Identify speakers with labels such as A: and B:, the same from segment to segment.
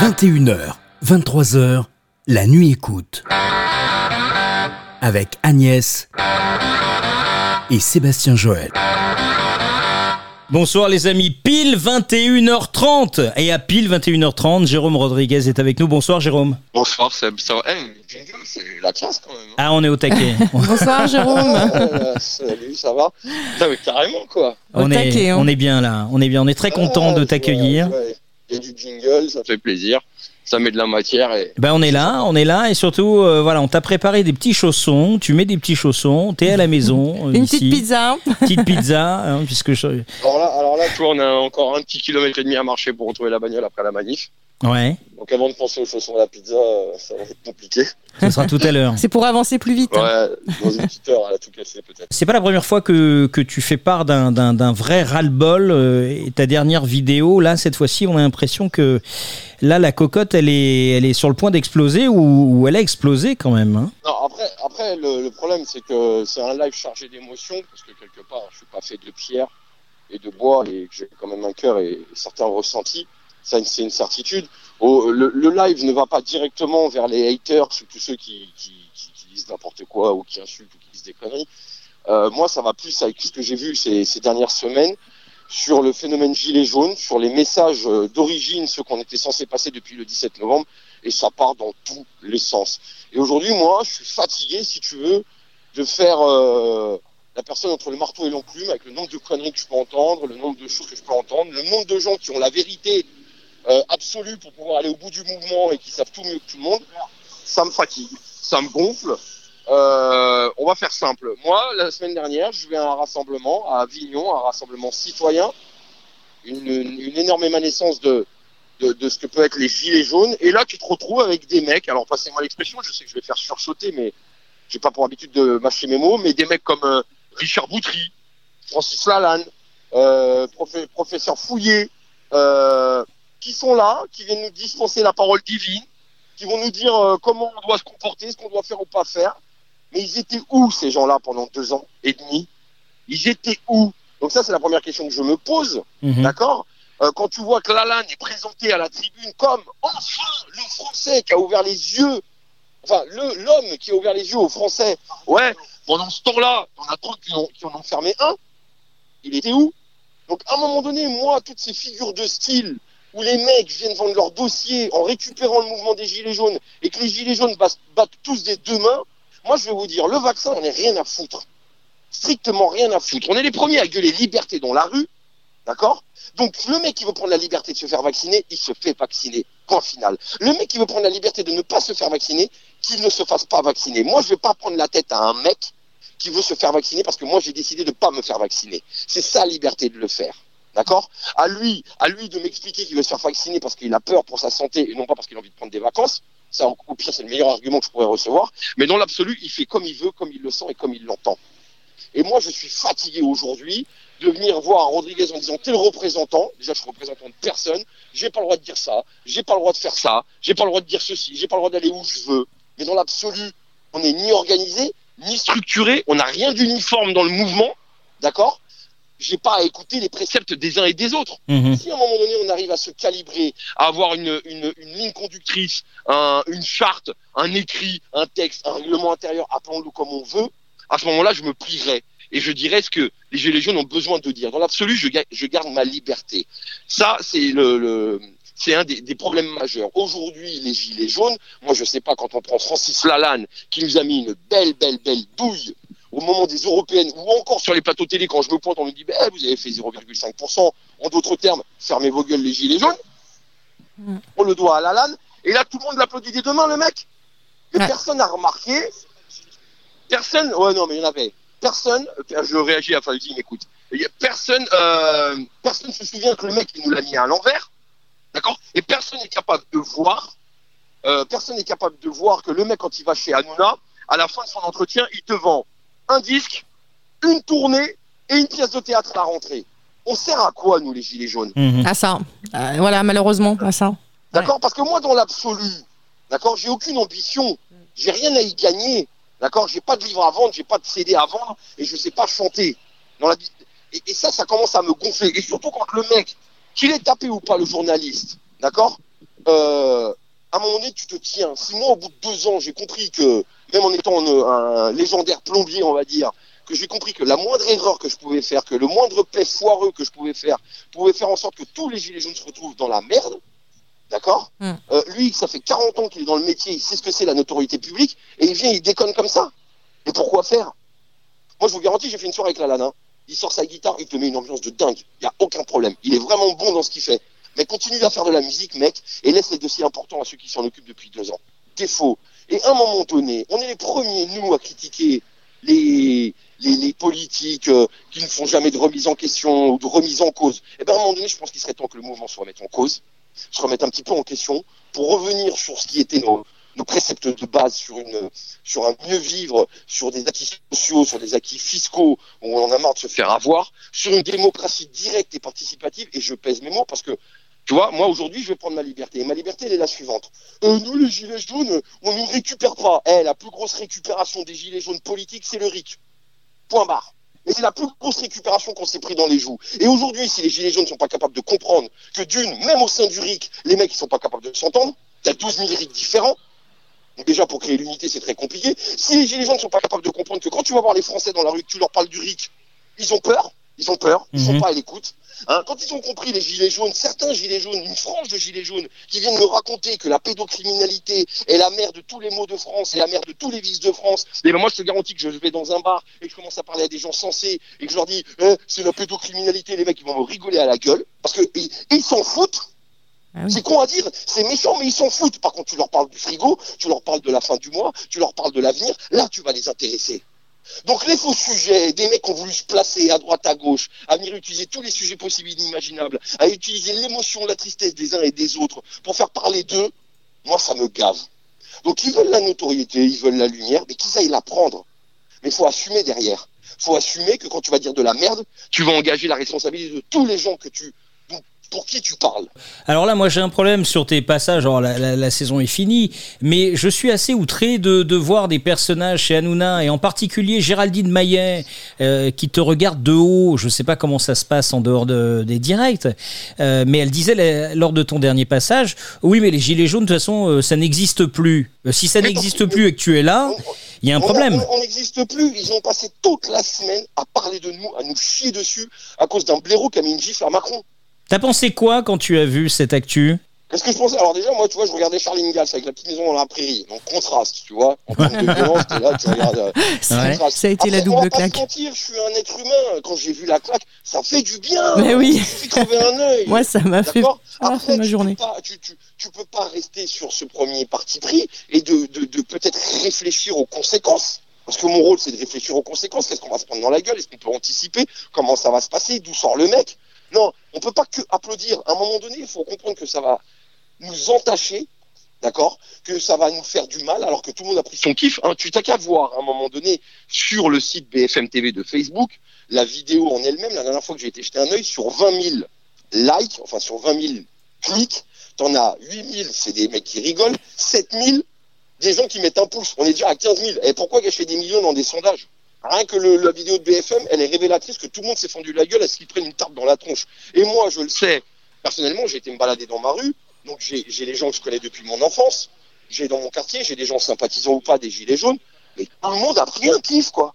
A: 21h, 23h, la nuit écoute. Avec Agnès et Sébastien Joël.
B: Bonsoir les amis, pile 21h30 et à pile 21h30, Jérôme Rodriguez est avec nous. Bonsoir Jérôme.
C: Bonsoir Seb, ça va? Eh, c'est la classe quand même. hein.
B: Ah on est au taquet.
D: Bonsoir Jérôme.
C: Euh, salut, ça va? Non mais carrément quoi.
D: Au
B: on, est,
D: taquet, hein.
B: on est bien là, on est bien, on est très content
C: Ah,
B: de t'accueillir.
C: ouais. Il y a du jingle, ça fait plaisir. Ça met de la matière et
B: Ben on est là, on est là et surtout euh, voilà, on t'a préparé des petits chaussons, tu mets des petits chaussons, t'es à la maison euh,
D: Une
B: ici.
D: petite pizza.
B: Petite pizza, hein, puisque je...
C: alors là, alors là, tu vois, on a encore un petit kilomètre et demi à marcher pour retrouver la bagnole après la manif.
B: Ouais,
C: Donc avant de penser aux chaussons à la pizza, euh, ça va être compliqué.
B: ce sera tout à l'heure.
D: C'est pour avancer plus vite. hein.
C: Ouais, dans une petite heure, elle a tout cassé peut-être.
B: C'est pas la première fois que, que tu fais part d'un, d'un, d'un vrai ras-le-bol. euh, et ta dernière vidéo, là, cette fois-ci, on a l'impression que là, la cocotte, elle est, elle est sur le point d'exploser ou, ou elle a explosé quand même. hein.
C: Non, après, après le, le problème, c'est que c'est un live chargé d'émotions, parce que quelque part, je suis pas fait de pierre et de bois, et que j'ai quand même un cœur et certains ressentis. Ça, c'est une certitude. Le, live ne va pas directement vers les haters ou tous ceux qui, disent n'importe quoi ou qui insultent ou qui disent des conneries. Euh, moi, ça va plus avec ce que j'ai vu ces, ces dernières semaines sur le phénomène gilet jaune, sur les messages euh, d'origine, ceux qu'on était censé passer depuis le 17 novembre, et ça part dans tous les sens. Et aujourd'hui, moi, je suis fatigué, si tu veux, de faire euh, la personne entre le marteau et l'enclume, avec le nombre de conneries que je peux entendre, le nombre de choses que je peux entendre, le nombre de gens qui ont la vérité euh, absolue pour pouvoir aller au bout du mouvement et qui savent tout mieux que tout le monde. Ça me fatigue, ça me gonfle. Euh, on va faire simple. Moi, la semaine dernière, je vais à un rassemblement à Avignon, un rassemblement citoyen, une, une énorme émanescence de, de, de ce que peut être les gilets jaunes. Et là, tu te retrouves avec des mecs, alors passez-moi l'expression, je sais que je vais faire sursauter, mais j'ai pas pour habitude de mâcher mes mots, mais des mecs comme euh, Richard Boutry, Francis Lalanne, euh, professeur Fouillé, euh, qui sont là, qui viennent nous dispenser la parole divine, qui vont nous dire euh, comment on doit se comporter, ce qu'on doit faire ou pas faire. Mais ils étaient où ces gens-là pendant deux ans et demi? Ils étaient où? Donc ça, c'est la première question que je me pose.
B: Mhm.
C: D'accord? Euh, Quand tu vois que Lalanne est présenté à la tribune comme enfin le Français qui a ouvert les yeux, enfin le- l'homme qui a ouvert les yeux aux Français. Ouais, pendant ce temps-là, on a qui, ont- qui en ont fermé un. Il était où? Donc à un moment donné, moi, toutes ces figures de style où les mecs viennent vendre leur dossier en récupérant le mouvement des gilets jaunes et que les gilets jaunes battent, tous des deux mains, moi je vais vous dire, le vaccin, on n'est rien à foutre. Strictement rien à foutre. On est les premiers à gueuler liberté dans la rue, d'accord? Donc le mec qui veut prendre la liberté de se faire vacciner, il se fait vacciner. Point final. Le mec qui veut prendre la liberté de ne pas se faire vacciner, qu'il ne se fasse pas vacciner. Moi, je vais pas prendre la tête à un mec qui veut se faire vacciner parce que moi, j'ai décidé de ne pas me faire vacciner. C'est sa liberté de le faire. D'accord? À lui, à lui de m'expliquer qu'il veut se faire vacciner parce qu'il a peur pour sa santé et non pas parce qu'il a envie de prendre des vacances. Au pire, c'est le meilleur argument que je pourrais recevoir. Mais dans l'absolu, il fait comme il veut, comme il le sent et comme il l'entend. Et moi, je suis fatigué aujourd'hui de venir voir Rodriguez en disant t'es le représentant. Déjà, je suis représentant de personne. J'ai pas le droit de dire ça. J'ai pas le droit de faire ça. J'ai pas le droit de dire ceci. J'ai pas le droit d'aller où je veux. Mais dans l'absolu, on n'est ni organisé, ni structuré. On n'a rien d'uniforme dans le mouvement. D'accord? J'ai pas à écouter les préceptes des uns et des autres.
B: Mhm.
C: Si à un moment donné on arrive à se calibrer, à avoir une, une, une ligne conductrice, un- une charte, un écrit, un texte, un règlement intérieur, appelons-le comme on veut, à ce moment-là, je me plierai et je dirai ce que les Gilets jaunes ont besoin de dire. Dans l'absolu, je, ga- je garde ma liberté. Ça, c'est le, le- c'est un des, des problèmes majeurs. Aujourd'hui, les Gilets jaunes, moi je sais pas, quand on prend Francis Lalanne, qui nous a mis une belle, belle, belle douille au moment des européennes, ou encore sur les plateaux télé, quand je me pointe, on me dit, ben, vous avez fait 0,5%. En d'autres termes, fermez vos gueules les Gilets jaunes.
D: Mm.
C: On le doit à Lalanne. Et là, tout le monde l'applaudit des deux mains, le mec. Mais
D: Ouais.
C: personne n'a remarqué. Personne, ouais, non, mais il y en avait. Personne, euh, je réagis à Falzine, écoute. Personne, euh, personne se souvient que le mec, il nous l'a mis à l'envers. D'accord? Et personne n'est capable de voir, euh, personne n'est capable de voir que le mec, quand il va chez Hanouna, à la fin de son entretien, il te vend un disque, une tournée et une pièce de théâtre à la rentrée. On sert à quoi, nous, les Gilets jaunes?
B: Mhm.
D: À ça. Euh, voilà, malheureusement, à ça.
C: D'accord Parce que moi, dans l'absolu, d'accord, j'ai aucune ambition. J'ai rien à y gagner. D'accord J'ai pas de livre à vendre, j'ai pas de CD à vendre et je sais pas chanter. Dans la... et, et ça, ça commence à me gonfler. Et surtout quand le mec, qu'il est tapé ou pas, le journaliste, d'accord euh, à un moment donné, tu te tiens. Si moi, au bout de deux ans, j'ai compris que, même en étant un, un légendaire plombier, on va dire, que j'ai compris que la moindre erreur que je pouvais faire, que le moindre paix foireux que je pouvais faire, pouvait faire en sorte que tous les gilets jaunes se retrouvent dans la merde, d'accord
D: Mm.
C: Euh, Lui, ça fait 40 ans qu'il est dans le métier, il sait ce que c'est la notoriété publique, et il vient, il déconne comme ça. Et pourquoi faire? Moi, je vous garantis, j'ai fait une soirée avec la Lana. Il sort sa guitare, il te met une ambiance de dingue. Il n'y a aucun problème. Il est vraiment bon dans ce qu'il fait. Mais continue à faire de la musique, mec, et laisse les dossiers importants à ceux qui s'en occupent depuis deux ans. Défaut. Et à un moment donné, on est les premiers, nous, à critiquer les, politiques euh, qui ne font jamais de remise en question ou de remise en cause. Et bien, à un moment donné, je pense qu'il serait temps que le mouvement se remette en cause, se remette un petit peu en question, pour revenir sur ce qui était nos, préceptes de base, sur, sur un mieux vivre, sur des acquis sociaux, sur des acquis fiscaux, où on en a marre de se faire avoir, sur une démocratie directe et participative, et je pèse mes mots parce que tu vois, moi aujourd'hui, je vais prendre ma liberté. Et ma liberté, elle est la suivante. Euh, nous, les gilets jaunes, on ne récupère pas. Eh, la plus grosse récupération des gilets jaunes politiques, c'est le RIC. Point barre. Et c'est la plus grosse récupération qu'on s'est pris dans les joues. Et aujourd'hui, si les gilets jaunes ne sont pas capables de comprendre que d'une, même au sein du RIC, les mecs, ils sont pas capables de s'entendre, t'as 12 000 RIC différents. Déjà, pour créer l'unité, c'est très compliqué. Si les gilets jaunes ne sont pas capables de comprendre que quand tu vas voir les Français dans la rue, que tu leur parles du RIC, ils ont peur. Ils ont peur. Ils sont
B: Mhm.
C: pas à l'écoute. Hein, quand ils ont compris les gilets jaunes, certains gilets jaunes, une frange de gilets jaunes, qui viennent me raconter que la pédocriminalité est la mère de tous les maux de France et la mère de tous les vices de France, et ben moi je te garantis que je vais dans un bar et que je commence à parler à des gens sensés et que je leur dis Eh, c'est la pédocriminalité, les mecs ils vont me rigoler à la gueule parce que ils s'en foutent.
D: Ah oui.
C: C'est con à dire, c'est méchant, mais ils s'en foutent. Par contre, tu leur parles du frigo, tu leur parles de la fin du mois, tu leur parles de l'avenir, là tu vas les intéresser. Donc les faux sujets, des mecs qui ont voulu se placer à droite, à gauche, à venir utiliser tous les sujets possibles et inimaginables, à utiliser l'émotion, la tristesse des uns et des autres pour faire parler d'eux, moi ça me gave. Donc ils veulent la notoriété, ils veulent la lumière, mais qu'ils aillent la prendre. Mais il faut assumer derrière. Il faut assumer que quand tu vas dire de la merde, tu vas engager la responsabilité de tous les gens que tu, pour qui tu parles?
B: Alors là, moi j'ai un problème sur tes passages. Alors la, la- la saison est finie, mais je suis assez outré de, de voir des personnages chez Hanouna et en particulier Géraldine Maillet euh, qui te regarde de haut. Je sais pas comment ça se passe en dehors de- des directs, euh, mais elle disait la- lors de ton dernier passage, oui, mais les gilets jaunes de toute façon euh, ça n'existe plus. Si ça n'existe plus et que tu es là, il y a un problème.
C: On on n'existe plus. Ils ont passé toute la semaine à parler de nous, à nous chier dessus à cause d'un blaireau qui a mis une gifle à Macron.
B: T'as pensé quoi quand tu as vu cette actu
C: Qu'est-ce que je pensais Alors déjà, moi, tu vois, je regardais Charlie Ingalls avec la petite maison dans la prairie. Donc contraste, tu vois. En termes de violence, t'es là, tu regardes. euh,
B: Ouais.
D: Ça a été la
C: Après, on
D: double
C: va pas
D: claque.
C: se mentir, je suis un être humain. Quand j'ai vu la claque, ça fait du bien.
D: Mais oui.
C: Crever un œil.
D: Moi, ça m'a fait, m'a
C: Après,
D: fait ma
C: tu
D: journée.
C: Peux pas, tu, tu, tu peux pas rester sur ce premier parti pris et de, de, de peut-être réfléchir aux conséquences. Parce que mon rôle, c'est de réfléchir aux conséquences. Qu'est-ce qu'on va se prendre dans la gueule? Est-ce qu'on peut anticiper? Comment ça va se passer? D'où sort le mec? Non, on peut pas que applaudir. À un moment donné, il faut comprendre que ça va nous entacher, d'accord Que ça va nous faire du mal alors que tout le monde a pris son kiff. Hein. Tu t'as qu'à voir à un moment donné sur le site BFM TV de Facebook la vidéo en elle-même. La dernière fois que j'ai été jeter un œil sur 20 000 likes, enfin sur 20 000 clics, t'en as 8 000, c'est des mecs qui rigolent, 7 000, des gens qui mettent un pouce. On est déjà à 15 000. Et pourquoi gâcher des millions dans des sondages? Rien que le- la vidéo de BFM, elle est révélatrice que tout le monde s'est fendu la gueule à ce qu'ils prennent une tarte dans la tronche. Et moi, je le sais, personnellement, j'ai été me balader dans ma rue, donc j'ai les gens que je connais depuis mon enfance, j'ai dans mon quartier, j'ai des gens sympathisants ou pas des gilets jaunes, mais tout le monde a pris un kiff, quoi.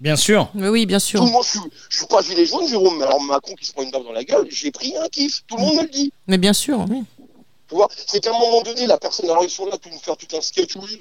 B: Bien sûr.
D: Mais oui, bien sûr.
C: Tout le monde, je, suis- je suis pas gilet jaune, Jérôme, mais alors Macron qui se prend une baffe dans la gueule, j'ai pris un kiff, tout le monde me le dit.
D: Mais bien sûr, oui.
C: Tu vois, c'est qu'à un moment donné, la personne, alors ils sont là pour nous faire tout un sketch, oui,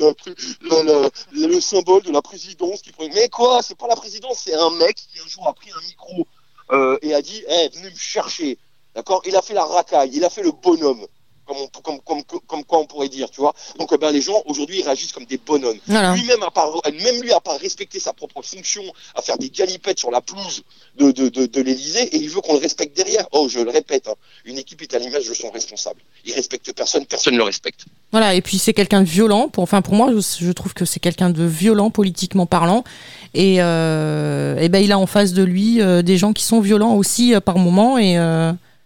C: le symbole de la présidence qui. Mais quoi, c'est pas la présidence, c'est un mec qui un jour a pris un micro euh, et a dit, eh, venez me chercher. D'accord? Il a fait la racaille, il a fait le bonhomme. Comme, on- comme, comme, comme, comme quoi on pourrait dire, tu vois. Donc, eh ben, les gens, aujourd'hui, ils réagissent comme des bonhommes.
D: Voilà.
C: Lui-même a pas, même lui a pas respecté sa propre fonction, à faire des galipettes sur la pelouse de, de, de, de l'Elysée, et il veut qu'on le respecte derrière. Oh, je le répète, hein, une équipe est à l'image de son responsable. Il respecte personne, personne ne le respecte.
D: Voilà, et puis c'est quelqu'un de violent. Pour, enfin, pour moi, je, je trouve que c'est quelqu'un de violent politiquement parlant. Et, euh, et ben, il a en face de lui euh, des gens qui sont violents aussi euh, par moment. Et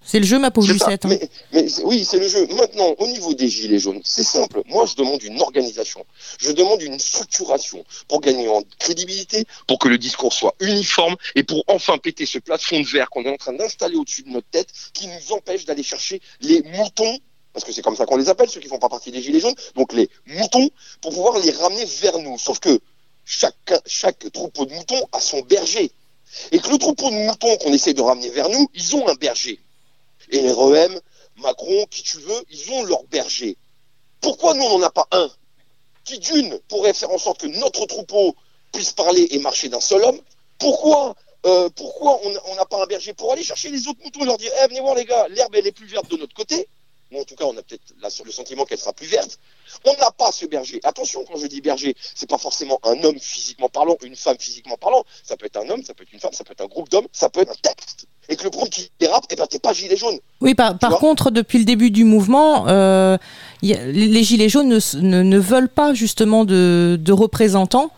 D: c'est le jeu, ma pauvre. Lucette. hein.
C: Mais, oui, c'est le jeu. Maintenant, au niveau des gilets jaunes, c'est simple. Moi, je demande une organisation. Je demande une structuration pour gagner en crédibilité, pour que le discours soit uniforme et pour enfin péter ce plafond de verre qu'on est en train d'installer au-dessus de notre tête qui nous empêche d'aller chercher les moutons parce que c'est comme ça qu'on les appelle, ceux qui font pas partie des Gilets jaunes, donc les moutons, pour pouvoir les ramener vers nous. Sauf que chaque, chaque troupeau de moutons a son berger. Et que le troupeau de moutons qu'on essaie de ramener vers nous, ils ont un berger. Et les REM, Macron, qui tu veux, ils ont leur berger. Pourquoi nous, on n'en a pas un qui, d'une, pourrait faire en sorte que notre troupeau puisse parler et marcher d'un seul homme? Pourquoi euh, pourquoi on n'a pas un berger pour aller chercher les autres moutons et leur dire eh, venez voir les gars, l'herbe elle est plus verte de notre côté? Ou en tout cas on a peut-être le sentiment qu'elle sera plus verte. On n'a pas ce berger. Attention quand je dis berger, c'est pas forcément un homme physiquement parlant, une femme physiquement parlant. Ça peut être un homme, ça peut être une femme, ça peut être un groupe d'hommes, ça peut être un texte. Et que le groupe qui dérape, eh ben t'es pas gilet jaune.
D: Oui, par, contre, depuis le début du mouvement, euh, les gilets jaunes ne, ne, veulent pas justement de, de représentants.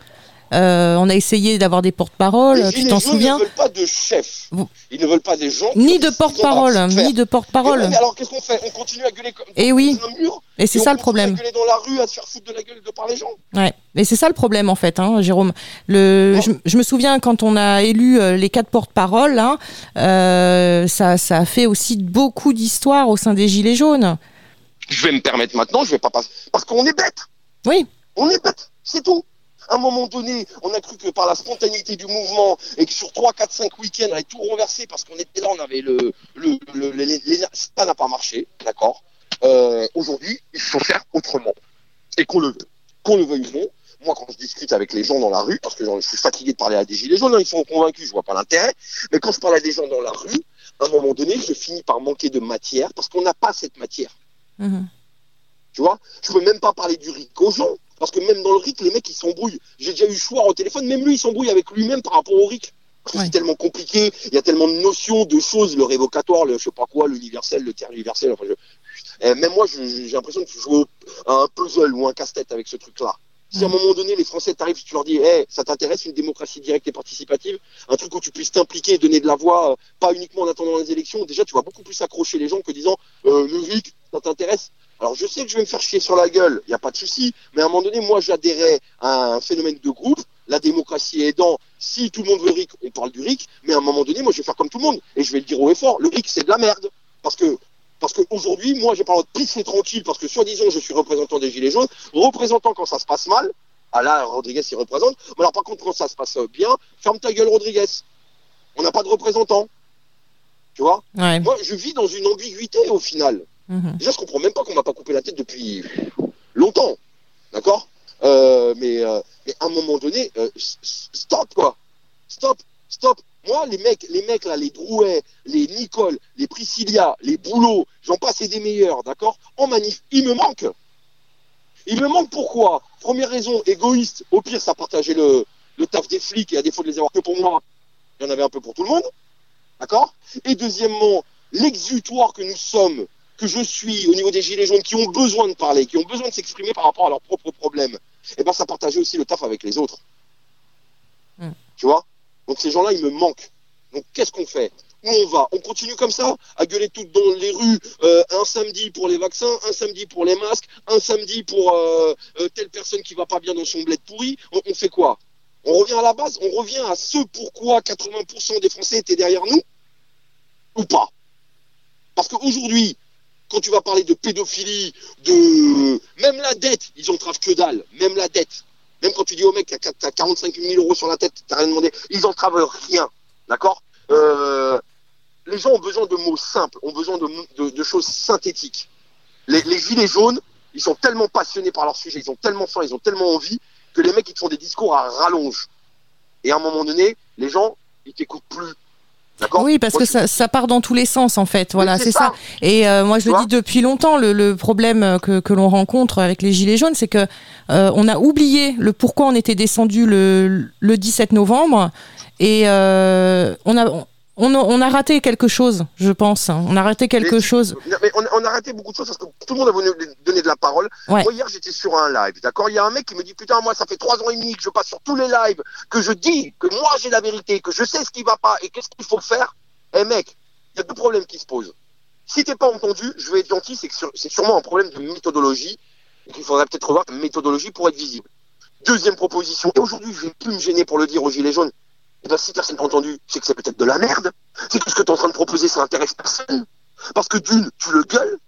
D: Euh, on a essayé d'avoir des porte-paroles, tu t'en souviens
C: Ils ne veulent pas de chef. Ils ne veulent pas des gens.
D: Ni de porte-parole, ni de porte-parole.
C: alors qu'est-ce qu'on fait On continue à gueuler comme
D: et oui. un mur. Et c'est ça le problème.
C: À gueuler dans la rue, à se faire foutre de la gueule de par les gens.
D: Ouais. Et c'est ça le problème en fait, hein, Jérôme. Le, je, me souviens quand on a élu euh, les quatre porte-paroles, hein, euh, ça, ça a fait aussi beaucoup d'histoires au sein des Gilets jaunes.
C: Je vais me permettre maintenant, je vais pas passer. Parce qu'on est bête.
D: Oui.
C: On est bête, c'est tout. À un moment donné, on a cru que par la spontanéité du mouvement et que sur 3, 4, 5 week-ends, on avait tout renversé parce qu'on était là, on avait le. le, le, ça n'a pas marché, d'accord euh, Aujourd'hui, il faut faire autrement. Et qu'on le, qu'on le veuille ou non, moi, quand je discute avec les gens dans la rue, parce que je suis fatigué de parler à des gilets jaunes, hein, ils sont convaincus, je vois pas l'intérêt, mais quand je parle à des gens dans la rue, à un moment donné, je finis par manquer de matière parce qu'on n'a pas cette matière. Mmh. Tu vois? Je peux même pas parler du gens. Parce que même dans le RIC, les mecs, ils s'embrouillent. J'ai déjà eu choix au téléphone, même lui, il s'embrouille avec lui-même par rapport au RIC. C'est tellement compliqué, il y a tellement de notions, de choses, le révocatoire, le je sais pas quoi, l'universel, le terme universel. Enfin, eh, même moi, j'ai l'impression que je joue à un puzzle ou un casse-tête avec ce truc-là. Si à un moment donné, les Français t'arrivent, si tu leur dis, hey, ça t'intéresse une démocratie directe et participative, un truc où tu puisses t'impliquer, donner de la voix, euh, pas uniquement en attendant les élections, déjà, tu vas beaucoup plus accrocher les gens que disant, euh, le RIC, ça t'intéresse? Alors je sais que je vais me faire chier sur la gueule, il n'y a pas de souci, mais à un moment donné, moi j'adhérais à un phénomène de groupe, la démocratie aidant, si tout le monde veut RIC, on parle du RIC, mais à un moment donné, moi je vais faire comme tout le monde, et je vais le dire haut et fort, le RIC c'est de la merde, parce que parce qu'aujourd'hui, moi j'ai pas le droit de pisser tranquille, parce que soi-disant je suis représentant des Gilets jaunes, représentant quand ça se passe mal, ah là Rodriguez il représente, mais alors par contre quand ça se passe bien, ferme ta gueule Rodriguez, on n'a pas de représentant, tu vois? Moi je vis dans une ambiguïté au final. Mhm. Déjà, je comprends même pas qu'on m'a pas coupé la tête depuis longtemps. D'accord euh, mais, euh, mais, à un moment donné, euh, stop quoi. Stop, stop. Moi, les mecs, les mecs là, les Drouet, les Nicole, les Priscilla, les Boulots, j'en passe des meilleurs, d'accord En manif, il me manque. Il me manque pourquoi Première raison, égoïste. Au pire, ça partageait le, le taf des flics et à défaut de les avoir que pour moi, il y en avait un peu pour tout le monde. D'accord Et deuxièmement, l'exutoire que nous sommes que je suis au niveau des gilets jaunes qui ont besoin de parler, qui ont besoin de s'exprimer par rapport à leurs propres problèmes, et eh ben ça partageait aussi le taf avec les autres. Hmm. Tu vois? Donc ces gens-là, ils me manquent. Donc qu'est-ce qu'on fait? Où on va? On continue comme ça, à gueuler tout dans les rues, euh, un samedi pour les vaccins, un samedi pour les masques, un samedi pour euh, euh, telle personne qui va pas bien dans son bled pourri. On, on fait quoi? On revient à la base, on revient à ce pourquoi 80% des Français étaient derrière nous? Ou pas? Parce qu'aujourd'hui, quand tu vas parler de pédophilie, de même la dette, ils entravent que dalle, même la dette. Même quand tu dis au mec, t'as 45 000 euros sur la tête, t'as rien demandé, ils entravent rien, d'accord? Euh, Les gens ont besoin de mots simples, ont besoin de, choses synthétiques. Les, gilets jaunes, ils sont tellement passionnés par leur sujet, ils ont tellement faim, ils ont tellement envie que les mecs ils te font des discours à rallonge. Et à un moment donné, les gens, ils t'écoutent plus.
D: Oui, parce que ça, ça, part dans tous les sens en fait. Voilà, c'est ça. Et euh, moi, je le dis depuis longtemps. Le, problème que, que l'on rencontre avec les gilets jaunes, c'est que euh, on a oublié le pourquoi on était descendu le, le 17 novembre et euh, on a on, a raté quelque chose, je pense. On a raté quelque chose.
C: Mais on, a raté beaucoup de choses parce que tout le monde a voulu donner de la parole. Moi, hier, j'étais sur un live, d'accord? Il y a un mec qui me dit Putain, moi, ça fait trois ans et demi que je passe sur tous les lives, que je dis que moi, j'ai la vérité, que je sais ce qui va pas et qu'est-ce qu'il faut faire. Eh, mec, il y a deux problèmes qui se posent. Si t'es pas entendu, je vais être gentil, c'est sûrement un problème de méthodologie et qu'il faudrait peut-être revoir ta méthodologie pour être visible. Deuxième proposition, et aujourd'hui, je vais plus me gêner pour le dire aux Gilets jaunes. Et bien, si personne n'a entendu, c'est que c'est peut-être de la merde. C'est que ce que tu es en train de proposer, ça intéresse personne. Parce que d'une, tu le gueules.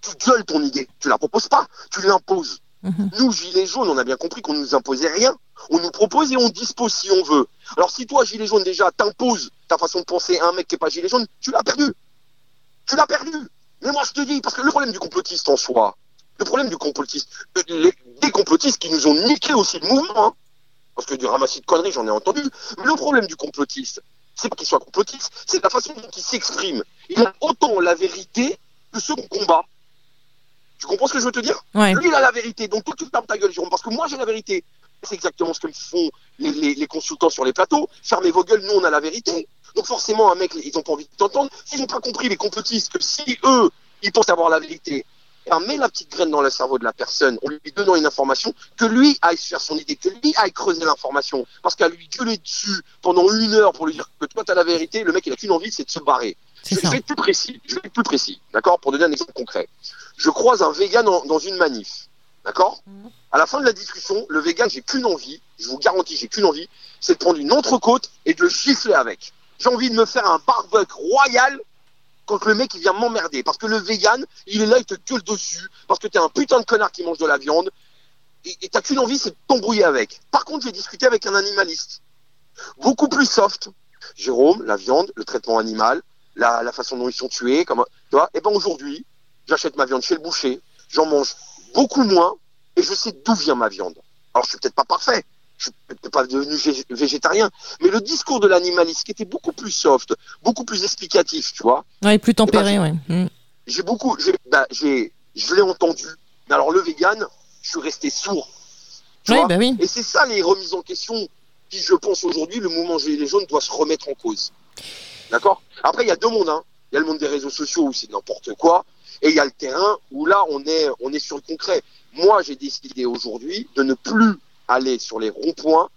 C: tu gueules ton idée. Tu la proposes pas, tu l'imposes.
D: Mhm.
C: Nous, Gilets jaunes, on a bien compris qu'on nous imposait rien. On nous propose et on dispose si on veut. Alors si toi, Gilet jaune, déjà, t'imposes ta façon de penser à un mec qui est pas Gilet jaune, tu l'as perdu. Tu l'as perdu. Mais moi, je te dis, parce que le problème du complotiste en soi, le problème du complotiste, euh, les- des complotistes qui nous ont niqué aussi le mouvement, hein, parce que du ramassis de conneries, j'en ai entendu, mais le problème du complotiste, c'est pas qu'il soit complotiste, c'est la façon dont il s'exprime. Il a autant la vérité que ceux qu'on combat. Tu comprends ce que je veux te dire
D: Ouais.
C: Lui, il a la vérité. Donc, toi, tu fermes ta gueule, Jérôme, parce que moi, j'ai la vérité. C'est exactement ce que font les, les- les consultants sur les plateaux. Fermez vos gueules, nous, on a la vérité. Donc, forcément, un mec, ils ont pas envie de t'entendre. S'ils n'ont pas compris, les complotistes, que si eux, ils pensent avoir la vérité, ben, mets la petite graine dans le cerveau de la personne, en lui donnant une information, que lui aille se faire son idée, que lui aille creuser l'information. Parce qu'à lui gueuler dessus pendant une heure pour lui dire que toi, tu as la vérité, le mec, il a qu'une envie, c'est de se barrer. Je vais être plus précis. Je vais être plus précis. D'accord Pour donner un exemple concret. Je croise un vegan en- dans une manif. D'accord? À la fin de la discussion, le vegan, j'ai qu'une envie, je vous garantis, j'ai qu'une envie, c'est de prendre une entrecôte et de le gifler avec. J'ai envie de me faire un barbecue royal quand le mec il vient m'emmerder. Parce que le vegan, il est là, il te gueule dessus, parce que t'es un putain de connard qui mange de la viande, et t'as qu'une envie, c'est de t'embrouiller avec. Par contre, j'ai discuté avec un animaliste. Beaucoup plus soft. Jérôme, la viande, le traitement animal, la, façon dont ils sont tués, comme, tu vois, et ben aujourd'hui, j'achète ma viande chez le boucher, j'en mange beaucoup moins, et je sais d'où vient ma viande. Alors, je suis peut-être pas parfait, je suis peut-être pas devenu vég- végétarien, mais le discours de l'animaliste, qui était beaucoup plus soft, beaucoup plus explicatif, tu vois,
D: Ouais, plus tempéré, ouais. Mm.
C: j'ai beaucoup, j'ai, je l'ai entendu. Mais alors, le vegan, je suis resté sourd. Tu
D: Oui,
C: vois
D: bah oui.
C: Et c'est ça les remises en question qui, je pense, aujourd'hui, le mouvement Gilets jaunes doit se remettre en cause. D'accord? Après, il y a deux mondes. Hein. Il y a le monde des réseaux sociaux où c'est n'importe quoi. Et il y a le terrain où là, on est, on est sur le concret. Moi, j'ai décidé aujourd'hui de ne plus aller sur les ronds-points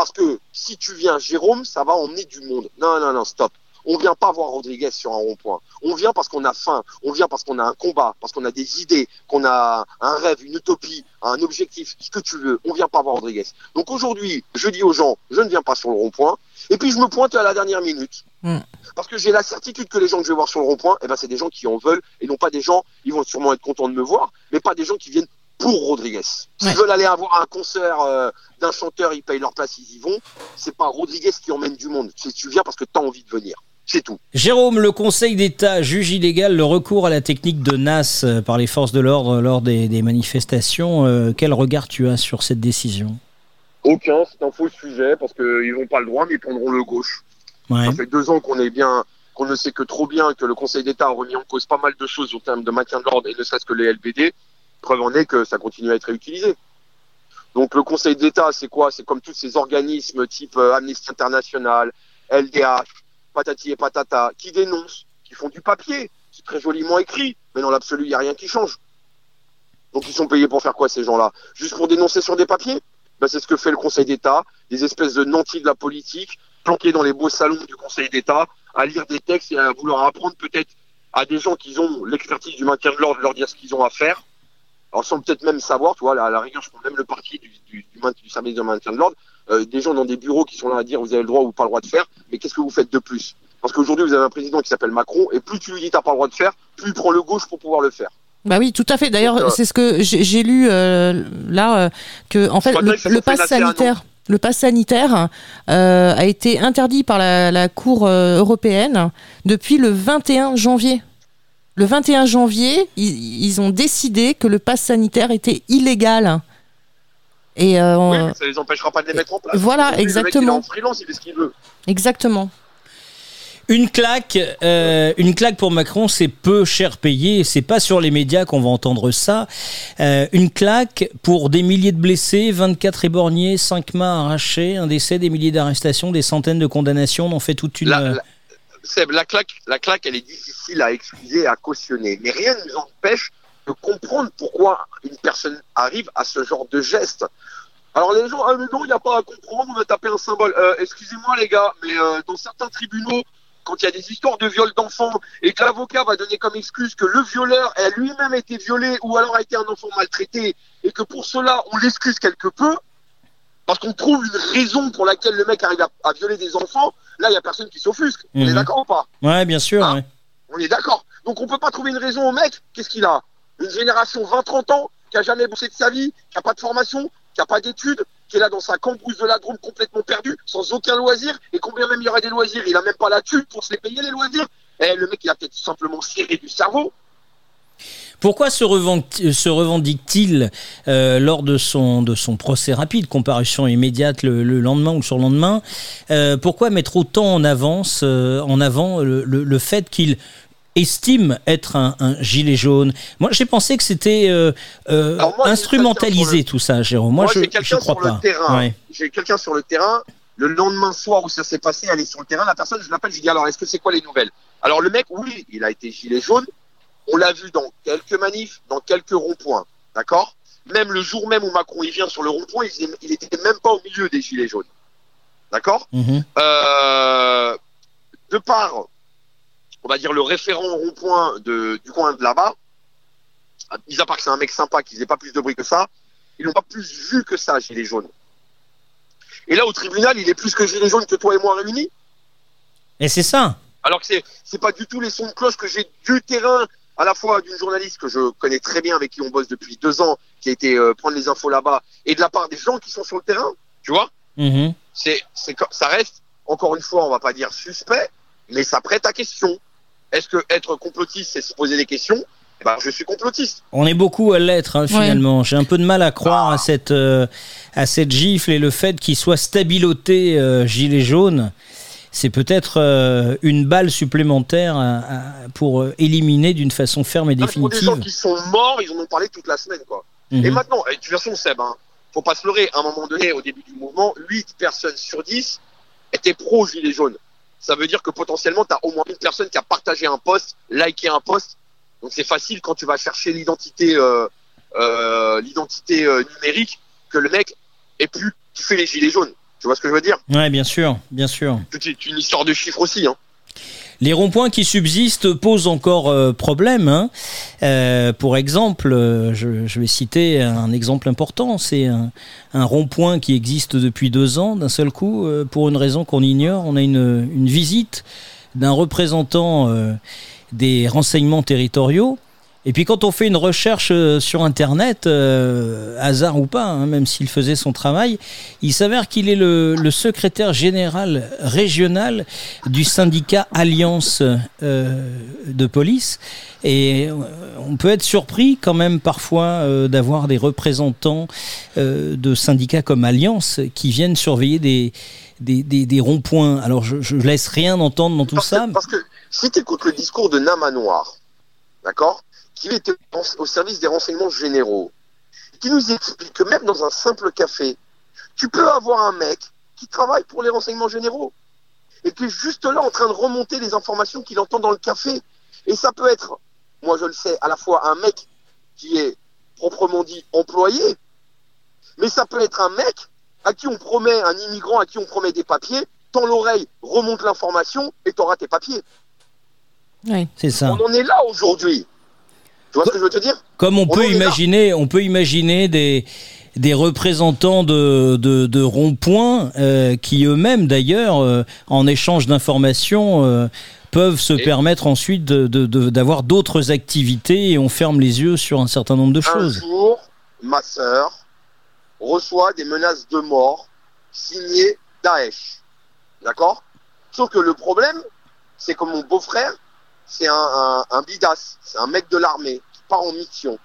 C: parce que si tu viens, Jérôme, ça va emmener du monde. Non, non, non, stop. On vient pas voir Rodriguez sur un rond-point. On vient parce qu'on a faim. On vient parce qu'on a un combat, parce qu'on a des idées, qu'on a un rêve, une utopie, un objectif, ce que tu veux. On vient pas voir Rodriguez. Donc aujourd'hui, je dis aux gens, je ne viens pas sur le rond-point. Et puis je me pointe à la dernière minute.
D: Mm.
C: Parce que j'ai la certitude que les gens que je vais voir sur le rond-point, eh ben, c'est des gens qui en veulent et non pas des gens, ils vont sûrement être contents de me voir, mais pas des gens qui viennent pour Rodriguez. S'ils
D: Ouais.
C: veulent aller avoir un concert euh, d'un chanteur, ils payent leur place, ils y vont. C'est pas Rodriguez qui emmène du monde. C'est tu viens parce que tu as envie de venir. C'est tout.
B: Jérôme, le Conseil d'État juge illégal le recours à la technique de NAS euh, par les forces de l'ordre lors des, des manifestations. Euh, quel regard tu as sur cette décision?
C: Aucun, c'est un faux sujet parce qu'ils n'ont pas le droit, mais ils prendront le gauche.
B: Ouais.
C: Ça fait deux ans qu'on est bien, qu'on ne sait que trop bien que le Conseil d'État a remis en cause pas mal de choses en termes de maintien de l'ordre et ne serait-ce que les LBD. Preuve en est que ça continue à être réutilisé. Donc le Conseil d'État, c'est quoi? C'est comme tous ces organismes type euh, Amnesty International, LDH, patati et patata, qui dénoncent, qui font du papier. C'est très joliment écrit, mais dans l'absolu, il n'y a rien qui change. Donc ils sont payés pour faire quoi ces gens-là? Juste pour dénoncer sur des papiers? Ben, C'est ce que fait le Conseil d'État, des espèces de nantis de la politique, planqués dans les beaux salons du Conseil d'État, à lire des textes et à vouloir apprendre peut-être à des gens qui ont l'expertise du maintien de l'ordre, leur dire ce qu'ils ont à faire. Alors sans peut-être même savoir, tu vois, à la rigueur, je prends même le parti du, du, du, maintien- du service de maintien de l'ordre, euh, des gens dans des bureaux qui sont là à dire vous avez le droit ou pas le droit de faire, mais qu'est-ce que vous faites de plus? Parce qu'aujourd'hui, vous avez un président qui s'appelle Macron, et plus tu lui dis t'as pas le droit de faire, plus il prend le gauche pour pouvoir le faire.
D: Bah oui, tout à fait. D'ailleurs,
C: euh,
D: c'est ce que j'ai lu euh, là euh, que en fait le, le pass sanitaire, le pass sanitaire a été interdit par la, la Cour européenne depuis le 21 janvier. Le 21 janvier, ils, ils ont décidé que le pass sanitaire était illégal. Et euh,
C: Oui, mais ça les empêchera pas de les mettre en place.
D: Voilà,
C: Aujourd'hui, le mec, il est
D: exactement.
C: en freelance, il fait ce qu'il veut.
D: exactement.
B: Une claque, euh, une claque pour Macron, c'est peu cher payé. C'est pas sur les médias qu'on va entendre ça. Euh, une claque pour des milliers de blessés, 24 éborgnés, 5 mains arrachées, un décès, des milliers d'arrestations, des centaines de condamnations. On en fait toute une.
C: La, la- Seb, la claque, la claque, elle est difficile à excuser, à cautionner. Mais rien ne nous empêche de comprendre pourquoi une personne arrive à ce genre de geste. Alors les gens, ah mais non, il n'y a pas à comprendre, on a tapé un symbole. Euh, Excusez-moi les gars, mais euh, dans certains tribunaux, quand il y a des histoires de viol d'enfants et que l'avocat va donner comme excuse que le violeur a lui-même été violé ou alors a été un enfant maltraité et que pour cela on l'excuse quelque peu, parce qu'on trouve une raison pour laquelle le mec arrive à, à violer des enfants, là il n'y a personne qui s'offusque. On
B: Mhm.
C: est d'accord ou pas?
B: Ouais, bien sûr. Ouais.
C: On est d'accord. Donc on peut pas trouver une raison au mec. Qu'est-ce qu'il a? Une génération 20-30 ans qui a jamais bossé de sa vie, qui a pas de formation, qui a pas d'études, qui est là dans sa cambrousse de la Drôme complètement perdu, sans aucun loisir, et combien même il y aurait des loisirs, il a même pas la thune pour se les payer les loisirs. Eh, le mec, il a peut-être simplement serré du cerveau.
B: Pourquoi se, revendique-t-il euh, lors de son, de son procès rapide, comparution immédiate le, lendemain ou le surlendemain euh, Pourquoi mettre autant en avance, euh, en avant le, le, fait qu'il estime être un, gilet jaune? Moi, j'ai pensé que c'était euh, instrumentalisé tout ça, Jérôme. Moi, je, je crois pas.
C: J'ai quelqu'un sur le terrain. Le lendemain soir où ça s'est passé, elle est sur le terrain. La personne, je l'appelle, je dis alors, est-ce que c'est quoi les nouvelles? Alors le mec, oui, il a été gilet jaune. On l'a vu dans quelques manifs, dans quelques ronds-points. D'accord? Même le jour même où Macron il vient sur le rond-point, il n'était même pas au milieu des gilets jaunes. D'accord? Mhm. euh, De par, on va dire, le référent rond-point du coin de là-bas, mis à part que c'est un mec sympa qui faisait pas plus de bruit que ça, ils n'ont pas plus vu que ça, gilets jaunes. Et là, au tribunal, il est plus que gilet jaune que toi et moi réunis?
B: Et c'est ça.
C: Alors que c'est pas du tout les sons de cloche que j'ai du terrain à la fois d'une journaliste que je connais très bien, avec qui on bosse depuis deux ans, qui a été euh, prendre les infos là-bas, et de la part des gens qui sont sur le terrain, tu vois
B: mhm.
C: c'est, c'est, ça reste, encore une fois, on va pas dire suspect, mais ça prête à question. Est-ce que être complotiste, c'est se poser des questions? Eh ben, je suis complotiste.
B: On est beaucoup à l'être hein, finalement. J'ai un peu de mal à croire à cette euh, à cette gifle et le fait qu'il soit stabiloté euh, gilet jaune c'est peut-être euh, une balle supplémentaire pour euh, éliminer d'une façon ferme et définitive.
C: Pour des gens qui sont morts, ils en ont parlé toute la semaine. Quoi. Mhm. Et maintenant, de toute façon, Seb, hein, faut pas se leurrer, à un moment donné, au début du mouvement, 8 personnes sur 10 étaient pro-gilet jaune. Ça veut dire que potentiellement, tu as au moins une personne qui a partagé un post, liké un post. Donc c'est facile quand tu vas chercher l'identité euh, l'identité numérique que le mec ait pu kiffer les gilets jaunes. Tu vois ce que je veux dire?
B: Ouais, bien sûr, bien sûr.
C: C'est une histoire de chiffres aussi. Hein.
B: Les ronds-points qui subsistent posent encore euh, problème. Hein. Euh, pour exemple, euh, je, vais citer un exemple important. C'est un, rond-point qui existe depuis deux ans. D'un seul coup, pour une raison qu'on ignore, on a une, une visite d'un représentant des renseignements territoriaux et puis quand on fait une recherche euh, sur Internet, euh, hasard ou pas, hein, même s'il faisait son travail, il s'avère qu'il est le, secrétaire général régional du syndicat Alliance euh, de police. Et on peut être surpris quand même parfois d'avoir des représentants de syndicats comme Alliance qui viennent surveiller des, des, ronds-points. Alors je, je laisse rien entendre dans tout ça.
C: parce que si tu écoutes le discours de Nama Noir, d'accord qui était au service des renseignements généraux, qui nous explique que même dans un simple café, tu peux avoir un mec qui travaille pour les renseignements généraux et qui est juste là en train de remonter les informations qu'il entend dans le café. Et ça peut être, moi je le sais, à la fois un mec qui est proprement dit employé, mais ça peut être un mec à qui on promet, un immigrant à qui on promet des papiers, tant l'oreille remonte l'information et t'auras tes papiers.
B: Oui, c'est ça.
C: On en est là aujourd'hui. Tu vois ce que je veux te dire?
B: Comme on, peut imaginer, on peut imaginer des des représentants de, de, de ronds-points euh, qui eux-mêmes d'ailleurs euh, en échange d'informations euh, peuvent se permettre ensuite d'avoir d'autres activités et on ferme les yeux sur un certain nombre de choses.
C: Un jour, ma sœur reçoit des menaces de mort signées Daesh. D'accord? Sauf que le problème, c'est que mon beau-frère c'est un, un, bidas, c'est un mec de l'armée qui part en mission.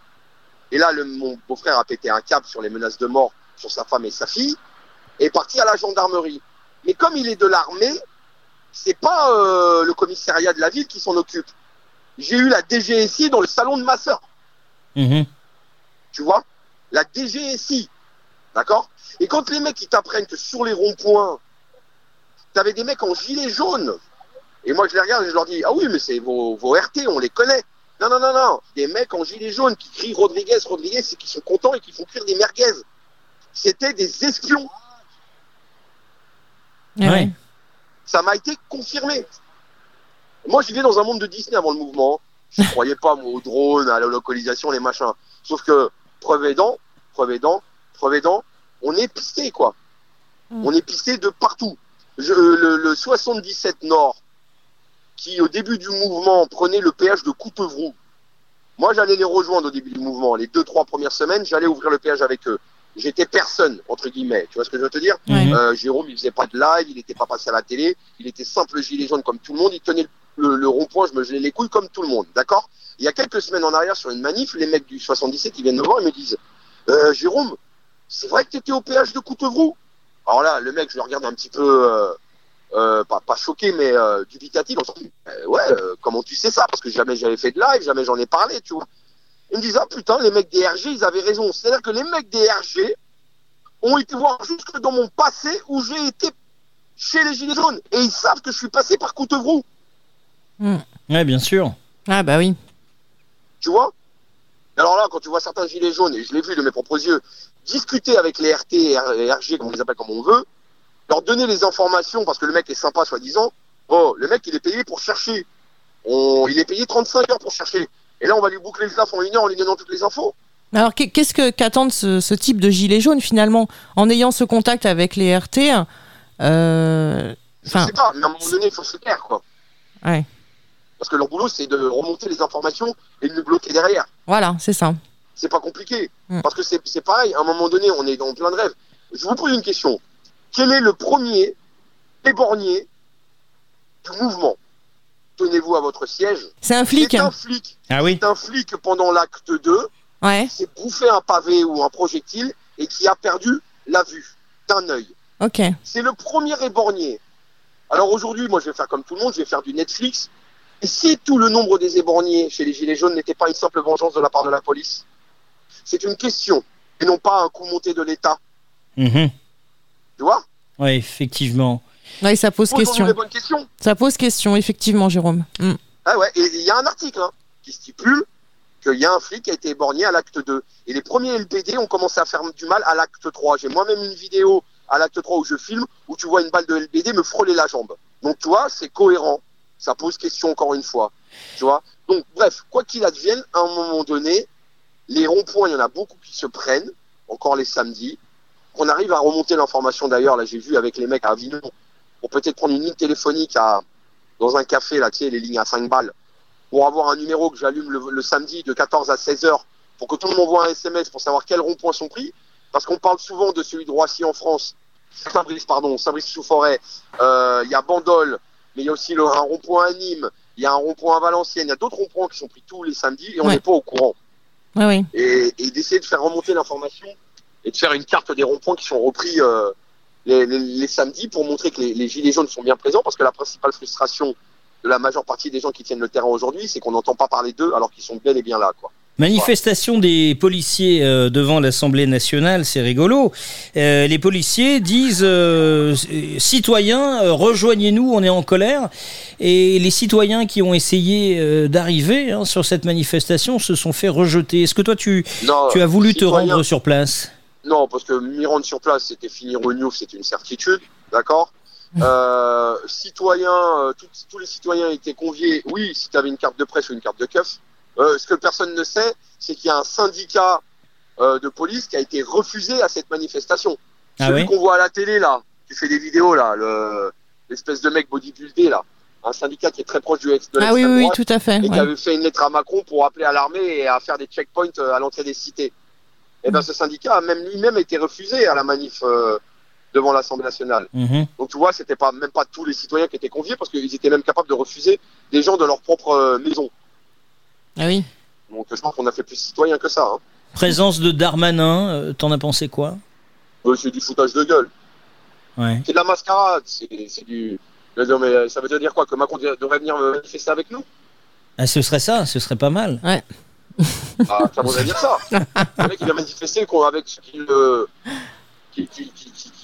C: Et là, le, mon beau-frère a pété un câble sur les menaces de mort sur sa femme et sa fille, et est parti à la gendarmerie. Mais comme il est de l'armée, c'est pas euh, le commissariat de la ville qui s'en occupe. J'ai eu la DGSI dans le salon de ma soeur.
B: Mhm.
C: Tu vois? La DGSI. D'accord? Et quand les mecs ils t'apprennent que sur les ronds-points, t'avais des mecs en gilet jaune et moi, je les regarde et je leur dis, ah oui, mais c'est vos, vos RT, on les connaît. Non, non, non, non. Des mecs en gilet jaune qui crient Rodriguez, Rodriguez, c'est qui sont contents et qui font cuire des merguez. C'était des espions.
B: Ah ouais.
C: Ça m'a été confirmé. Moi, je vivais dans un monde de Disney avant le mouvement. Je ne croyais pas moi, aux drones, à la localisation, les machins. Sauf que, preuve aidant, preuve aidant, preuve aidant, on est pisté, quoi. Mm. On est pisté de partout. Je, le, le 77 Nord, qui au début du mouvement prenait le péage de Coupevroux, Moi, j'allais les rejoindre au début du mouvement. Les deux, trois premières semaines, j'allais ouvrir le péage avec eux. J'étais personne, entre guillemets. Tu vois ce que je veux te dire euh, Jérôme, il faisait pas de live, il n'était pas passé à la télé, il était simple gilet jaune comme tout le monde, il tenait le, le rond-point, je me gelais les couilles comme tout le monde, d'accord Il y a quelques semaines en arrière, sur une manif, les mecs du 77, ils viennent me voir, ils me disent euh, Jérôme, c'est vrai que tu étais au péage de Coutevroux Alors là, le mec, je le regarde un petit peu, euh, pas, pas choqué, mais euh, dubitatif, Euh, ouais, euh, comment tu sais ça? Parce que jamais j'avais fait de live, jamais j'en ai parlé, tu vois. Ils me disent, ah putain, les mecs des RG, ils avaient raison. C'est-à-dire que les mecs des RG ont été voir jusque dans mon passé où j'ai été chez les Gilets jaunes. Et ils savent que je suis passé par Coutevroux,
B: Ouais, bien sûr.
D: Ah bah oui.
C: tu vois? Alors là, quand tu vois certains Gilets jaunes, et je l'ai vu de mes propres yeux, discuter avec les RT et RG, comme on les appelle comme on veut, leur donner les informations, parce que le mec est sympa, soi-disant, oh, le mec, il est payé pour chercher. On, il est payé 35 heures pour chercher. Et là, on va lui boucler le taf en une heure en lui donnant toutes les infos.
D: Alors qu'est- qu'est-ce que qu'attendent ce, ce type de gilet jaune finalement? En ayant ce contact avec les RT euh,
C: Je sais pas, mais à un moment donné, il faut se taire, quoi.
D: ouais.
C: Parce que leur boulot, c'est de remonter les informations et de nous bloquer derrière.
D: Voilà, c'est ça.
C: C'est pas compliqué.
D: Mm.
C: Parce que c'est c'est pareil, à un moment donné, on est dans plein de rêves. Je vous pose une question. Quel est le premier éborgné du mouvement Tenez-vous à votre siège.
D: C'est un flic.
C: C'est un flic.
B: Ah oui
C: C'est un flic pendant l'acte 2
D: Ouais.
C: qui s'est bouffé un pavé ou un projectile et qui a perdu la vue d'un œil.
D: Ok.
C: C'est le premier éborgné. Alors aujourd'hui, moi je vais faire comme tout le monde, je vais faire du Netflix. Et si tout le nombre des éborgnés chez les Gilets jaunes n'était pas une simple vengeance de la part de la police? C'est une question, et non pas un coup monté de l'État.
B: Mhm.
C: Tu vois
B: Ouais, effectivement.
D: Ouais, ça pose question. Ça pose question, effectivement, Jérôme. Mm.
C: Ah ouais, et il y a un article hein, qui stipule qu'il y a un flic qui a été éborgné à l'acte 2. Et les premiers LBD ont commencé à faire du mal à l'acte 3. J'ai moi-même une vidéo à l'acte 3 où je filme, où tu vois une balle de LBD me frôler la jambe. Donc tu vois, c'est cohérent. Ça pose question encore une fois. Tu vois Donc bref, quoi qu'il advienne, à un moment donné, les ronds-points, il y en a beaucoup qui se prennent, encore les samedis. On arrive à remonter l'information d'ailleurs, là j'ai vu avec les mecs à Avignon, pour peut-être prendre une ligne téléphonique à, dans un café, là, tu sais, les lignes à 5 balles, pour avoir un numéro que j'allume le, le samedi de 14 à 16 heures, pour que tout le monde m'envoie un SMS pour savoir quels ronds-points sont pris, parce qu'on parle souvent de celui de Roissy en France, Saint-Brice, pardon, Saint-Brice-sous-Forêt, euh, il y a Bandol, mais il y a aussi le, un rond-point à Nîmes, il y a un rond-point à Valenciennes, il y a d'autres ronds-points qui sont pris tous les samedis et on
D: Ouais.
C: n'est pas au courant.
D: Ouais, oui.
C: Et, et d'essayer de faire remonter l'information et de faire une carte des ronds-points qui sont repris euh, les, les- les samedis pour montrer que les, les gilets jaunes sont bien présents parce que la principale frustration de la majeure partie des gens qui tiennent le terrain aujourd'hui, c'est qu'on n'entend pas parler d'eux alors qu'ils sont bel et bien là. Quoi.
B: Manifestation des policiers euh, devant l'Assemblée nationale, c'est rigolo. Euh, les policiers disent euh, citoyens, rejoignez-nous, on est en colère. Et les citoyens qui ont essayé d'arriver hein, sur cette manifestation se sont fait rejeter. Est-ce que toi tu,
C: Non,
B: tu as voulu te rendre sur place?
C: Non, parce que m'y rendre sur place, c'était finir au Newf, c'est une certitude, d'accord euh, Citoyens, euh, tous- les citoyens étaient conviés, oui, si tu avais une carte de presse ou une carte de keuf. Euh, ce que personne ne sait, c'est qu'il y a un syndicat euh, de police qui a été refusé à cette manifestation.
B: Ah
C: Celui
B: oui
C: qu'on voit à la télé, là, qui fait des vidéos, là, le- l'espèce de mec bodybuildé, là, un syndicat qui est très proche du ex de
D: Ah oui, oui, tout à fait.
C: et qui avait fait une lettre à Macron pour appeler à l'armée et à faire des checkpoints euh, à l'entrée des cités. Et
D: Mm.
C: ben ce syndicat a même lui-même été refusé à la manif euh, devant l'Assemblée nationale.
B: Mhm.
C: Donc tu vois, c'était pas même pas tous les citoyens qui étaient conviés parce qu'ils étaient même capables de refuser des gens de leur propre euh, maison.
D: Ah oui.
C: Donc je pense qu'on a fait plus citoyens que ça. Hein.
B: Présence de Darmanin, euh, t'en as pensé quoi?
C: Euh, c'est du foutage de gueule.
B: Ouais.
C: C'est de la mascarade. C'est c'est du. Non, mais ça veut dire quoi? Que Macron devrait venir manifester avec nous?
B: Ah, ce serait ça, ce serait pas mal.
C: Ah, ça voudrait dire ça. Le mec, il a manifesté avec ceux qui,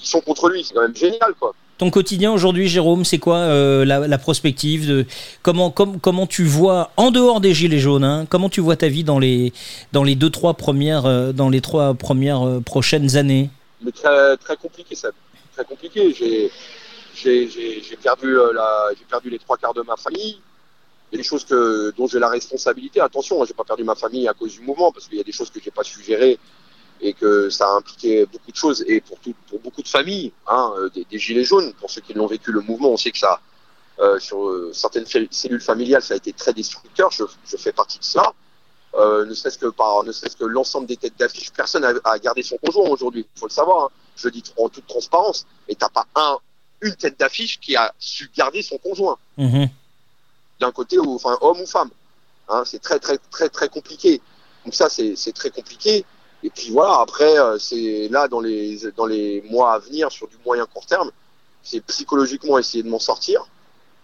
C: sont contre lui. C'est quand même génial, quoi.
B: Ton quotidien aujourd'hui, Jérôme, c'est quoi euh, la, la prospective de comment, com- comment tu vois en dehors des gilets jaunes, hein, comment tu vois ta vie dans les dans les deux trois premières euh, dans les trois premières euh, prochaines années?
C: Mais très, très compliqué, ça. Très compliqué. J'ai, j'ai, perdu, la, j'ai perdu les trois quarts de ma famille. Il y a des choses que, dont j'ai la responsabilité. Attention, hein, j'ai pas perdu ma famille à cause du mouvement, parce qu'il y a des choses que j'ai pas su gérer et que ça a impliqué beaucoup de choses. Et pour, beaucoup de familles, hein, euh, des, gilets jaunes, pour ceux qui l'ont vécu le mouvement, on sait que ça, euh, sur euh, certaines cellules familiales, ça a été très destructeur. Je, fais partie de cela. ne serait-ce que par, ne serait-ce que l'ensemble des têtes d'affiche, personne a, a gardé son conjoint aujourd'hui. Il faut le savoir. hein. Je dis en toute transparence. Et t'as pas un, une tête d'affiche qui a su garder son conjoint
B: Mhm.
C: D'un côté, ou, enfin homme ou femme. Hein, c'est très très très très compliqué. Donc ça c'est c'est très compliqué. Et puis voilà, après euh, c'est là dans les dans les mois à venir sur du moyen court terme, c'est psychologiquement essayer de m'en sortir.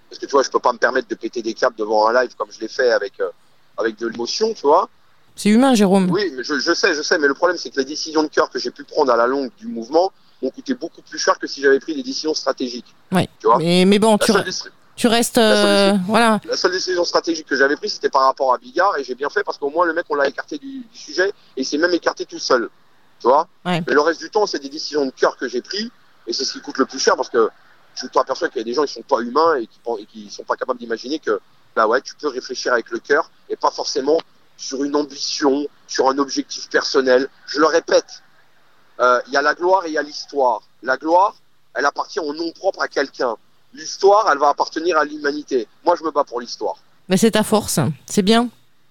C: Parce que tu vois, je peux pas me permettre de péter des câbles devant un live comme je l'ai fait avec euh, avec de l'émotion, tu vois.
D: C'est humain, Jérôme.
C: Oui, mais je, je sais, je sais, mais le problème c'est que les décisions de cœur que j'ai pu prendre à la longue du mouvement m'ont coûté beaucoup plus cher que si j'avais pris des décisions stratégiques.
D: Ouais.
C: Tu vois
D: Mais, mais bon,
C: La
D: tu,
C: seule,
D: tu restes.
C: La seule
D: euh, voilà.
C: la seule décision stratégique que j'avais prise, c'était par rapport à Bigard, et j'ai bien fait parce qu'au moins le mec, on l'a écarté du, du sujet, et il s'est même écarté tout seul. Tu vois
D: Ouais.
C: Mais le reste du temps, c'est des décisions de cœur que j'ai prises, et c'est ce qui coûte le plus cher parce que je t'aperçois qu'il y a des gens, ils sont pas humains et qui, et qui sont pas capables d'imaginer que, bah ouais, tu peux réfléchir avec le cœur et pas forcément sur une ambition, sur un objectif personnel. Je le répète, euh, il y a la gloire et il y a l'histoire. La gloire, elle appartient au nom propre à quelqu'un. L'histoire, elle va appartenir à l'humanité. Moi, je me bats pour l'histoire.
D: Mais c'est ta force. C'est bien.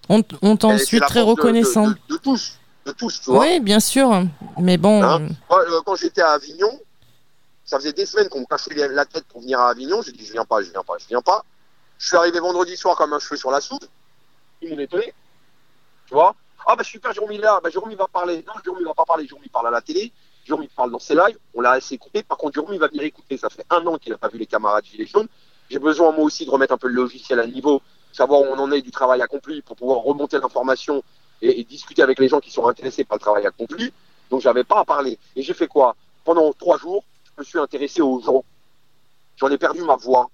D: On, on t'en
C: la
D: très reconnaissant.
C: De, de- de tous, de tous, tu vois.
D: Oui, bien sûr. Mais bon.
C: Hein Moi, euh, quand j'étais à Avignon, ça faisait des semaines qu'on me cachait la tête pour venir à Avignon. J'ai dit, je viens pas, je viens pas, je viens pas. Je suis arrivé vendredi soir comme un cheveu sur la soupe. Ils m'ont étonné. Tu vois Ah, bah super, Jérôme il est là. Bah, Jérôme il va parler. Non, Jérôme il va pas parler. Jérôme il parle à la télé. Il parle dans ses lives. On l'a assez écouté. Par contre, il va venir écouter. Ça fait un an qu'il n'a pas vu les camarades Gilets jaunes. J'ai besoin, moi aussi, de remettre un peu le logiciel à niveau, savoir où on en est du travail accompli pour pouvoir remonter l'information et, et discuter avec les gens qui sont intéressés par le travail accompli. Donc, j'avais pas à parler. Et j'ai fait quoi? Pendant trois jours, je me suis intéressé aux gens. J'en ai perdu ma voix.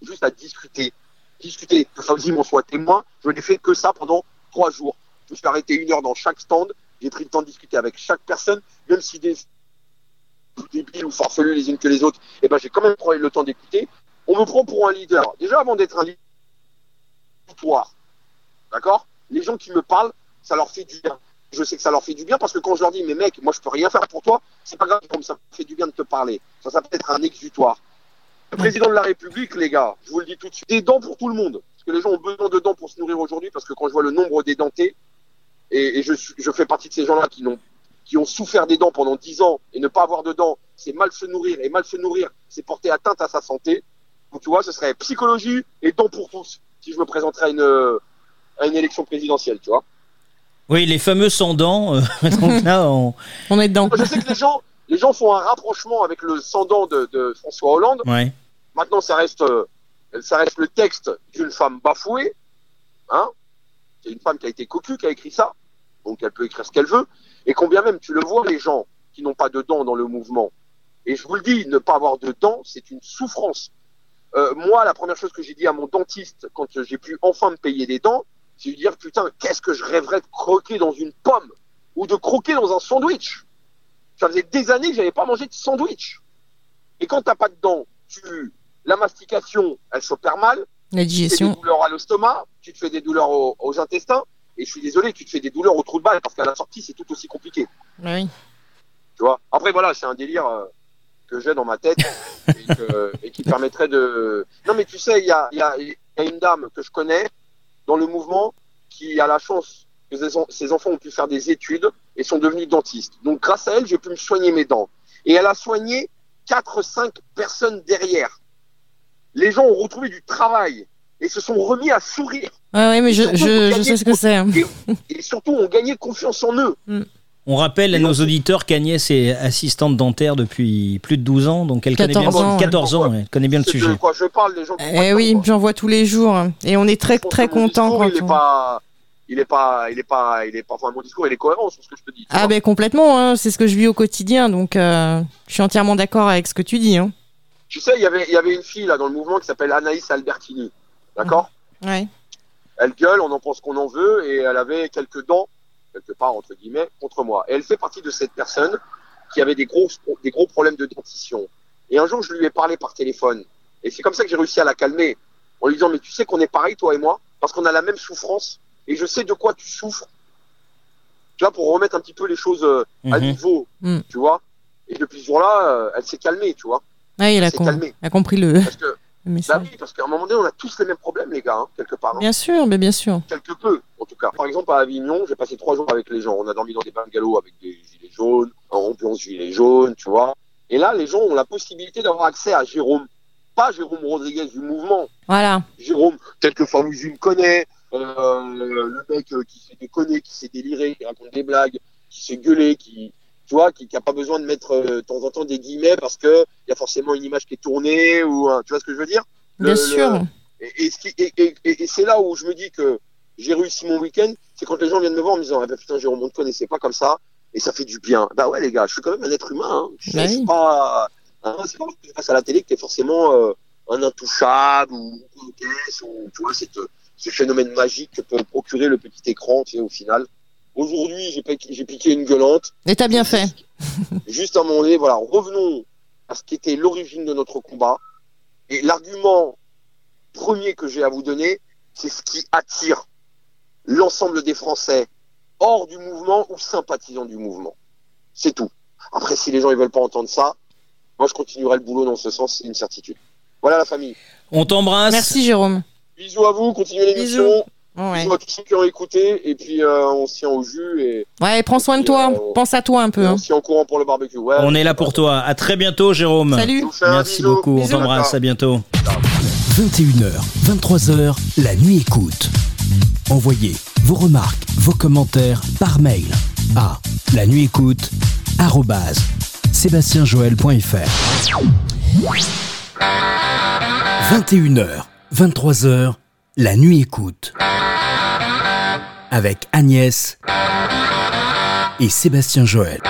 C: Juste à discuter. Discuter. Que Fauzi m'en soit témoin. Je n'ai fait que ça pendant trois jours. Je me suis arrêté une heure dans chaque stand. J'ai pris le temps de discuter avec chaque personne, même si des débiles ou farfelus les unes que les autres, et ben j'ai quand même pris le temps d'écouter. On me prend pour un leader. Déjà avant d'être un leader, d'accord? Les gens qui me parlent, ça leur fait du bien. Je sais que ça leur fait du bien parce que quand je leur dis, mais mec, moi je peux rien faire pour toi, c'est pas grave, comme ça fait du bien de te parler. Ça, ça peut être un exutoire. Le président de la République, les gars, je vous le dis tout de suite, des dents pour tout le monde. Parce que les gens ont besoin de dents pour se nourrir aujourd'hui, parce que quand je vois le nombre d'édentés, et, et je, je fais partie de ces gens-là qui, n'ont- qui ont souffert des dents pendant 10 ans, et ne pas avoir de dents, c'est mal se nourrir, et mal se nourrir, c'est porter atteinte à sa santé. Donc tu vois, ce serait psychologie et dents pour tous, si je me présenterais à une, à une élection présidentielle, tu vois.
B: Oui, les fameux sans dents. euh, donc là, on...
D: On est dedans.
C: Je sais que les gens, les gens font un rapprochement avec le sans-dents de, de François Hollande.
B: ouais.
C: Maintenant, ça reste, euh, ça reste le texte d'une femme bafouée. Hein C'est une femme qui a été cocu qui a écrit ça. Donc, elle peut écrire ce qu'elle veut. Et combien même, tu le vois, les gens qui n'ont pas de dents dans le mouvement. Et je vous le dis, ne pas avoir de dents, c'est une souffrance. Euh, moi, la première chose que j'ai dit à mon dentiste quand j'ai pu enfin me payer des dents, c'est de lui dire, putain, qu'est-ce que je rêverais de croquer dans une pomme ou de croquer dans un sandwich. Ça faisait des années que j'avais pas mangé de sandwich. Et quand t'as pas de dents, tu, la mastication, elle s'opère mal,
D: La
C: tu te fais des
D: digestion.
C: douleurs à l'estomac, tu te fais des douleurs aux, aux intestins, et je suis désolé, tu te fais des douleurs au trou de balle, parce qu'à la sortie, c'est tout aussi compliqué.
D: Oui.
C: Tu vois? Après, voilà, c'est un délire euh, que j'ai dans ma tête, et, que- et qui permettrait de... Non, mais tu sais, il y a, il y, a, il y a une dame que je connais dans le mouvement qui a la chance que ses enfants ont pu faire des études et sont devenus dentistes. Donc, grâce à elle, j'ai pu me soigner mes dents. Et elle a soigné 4-5 personnes derrière. Les gens ont retrouvé du travail et se sont remis à sourire.
D: Ouais, ouais, mais je,
C: Surtout,
D: je, sais ce que c'est. hein.
C: Et surtout, ont gagné confiance en eux.
B: On rappelle à nos auditeurs qu'Agnès est assistante dentaire depuis plus de 12 ans, donc elle connaît
D: 14
B: bien,
D: ans,
B: 14 ans, elle connaît bien le sujet.
C: quoi je parle, les gens. qui
D: Eh oui, j'en vois tous les jours. Et on est très, très content
C: discours,
D: quand
C: il est
D: on...
C: pas, il est pas, il est pas, il est pas. Enfin, mon discours, il est cohérent sur ce que je te dis.
D: Ah ben complètement, hein, c'est ce que je vis au quotidien, donc euh, je suis entièrement d'accord avec ce que tu dis. Hein.
C: Tu sais, il y avait, il y avait une fille là dans le mouvement qui s'appelle Anaïs Albertini. D'accord.
D: Ouais.
C: Elle gueule, on en pense qu'on en veut, et elle avait quelques dents, quelque part entre guillemets, contre moi. Et elle fait partie de cette personne qui avait des gros, des gros problèmes de dentition. Et un jour, je lui ai parlé par téléphone, et c'est comme ça que j'ai réussi à la calmer, en lui disant mais tu sais qu'on est pareil toi et moi, parce qu'on a la même souffrance, et je sais de quoi tu souffres. Tu vois, pour remettre un petit peu les choses euh, à
B: Mhm.
C: niveau,
D: Mhm.
C: tu vois. Et depuis ce jour-là, euh, elle s'est calmée, tu vois.
D: Ouais, il a,
C: C'est
D: com-
C: calmé.
D: a compris le,
C: Parce que
D: le
C: Bah oui, parce qu'à un moment donné, on a tous les mêmes problèmes, les gars, hein, quelque part. hein.
D: Bien sûr, mais bien sûr.
C: quelque peu, en tout cas. Par exemple, à Avignon, j'ai passé trois jours avec les gens. On a dormi dans des bungalows avec des gilets jaunes, en ambiance gilets jaunes, tu vois. Et là, les gens ont la possibilité d'avoir accès à Jérôme. Pas Jérôme Rodriguez du mouvement.
D: Voilà.
C: Jérôme, tel que Faouzi me connaît, euh, le mec euh, qui s'est déconné, qui s'est déliré, qui raconte des blagues, qui s'est gueulé, qui, tu vois, qui n'a pas besoin de mettre euh, de temps en temps des guillemets parce que il y a forcément une image qui est tournée ou, tu vois ce que je veux dire? Le-
D: Bien
C: le-
D: sûr.
C: et, et, et, et- et- c'est là où je me dis que j'ai réussi mon week-end, c'est quand les gens viennent me voir en me disant ah ben putain Jérôme on ne connaissait pas comme ça et ça fait du bien. Bah ouais les gars, je suis quand même un être humain. Hein. Je,
D: Bah
C: je suis
D: oui.
C: pas, hein, c'est pas parce que passe à la télé que t'es forcément euh, un intouchable ou une caisse ou tu vois cette, ce phénomène magique que peut procurer le petit écran tu sais, au final. Aujourd'hui j'ai piqué, une gueulante.
D: Et t'as bien fait.
C: Juste à un moment donné, voilà, revenons à ce qui était l'origine de notre combat. Et l'argument premier que j'ai à vous donner, c'est ce qui attire l'ensemble des Français hors du mouvement ou sympathisants du mouvement. C'est tout. Après, si les gens ils veulent pas entendre ça, moi je continuerai le boulot dans ce sens, c'est une certitude. Voilà la famille.
B: On t'embrasse.
D: Merci Jérôme.
C: Bisous à vous, continuez l'émission.
D: Ouais.
C: À tous ceux qui ont écouté. Et puis euh, on se tient au jus et,
D: Ouais, prends soin de toi.
C: euh,
D: Pense à toi un peu.
C: et
D: hein.
C: on se tient au courant pour le barbecue. Ouais,
B: On est là pour toi. À très bientôt, Jérôme.
D: Salut.
B: Merci
C: bisou.
B: beaucoup. On t'embrasse. À bientôt.
A: 21h, 23h, la nuit écoute. Envoyez vos remarques, vos commentaires par mail à la nuit écoute sébastienjoël.fr. 21h, 23h, la nuit écoute. Avec Agnès et Sébastien Joël.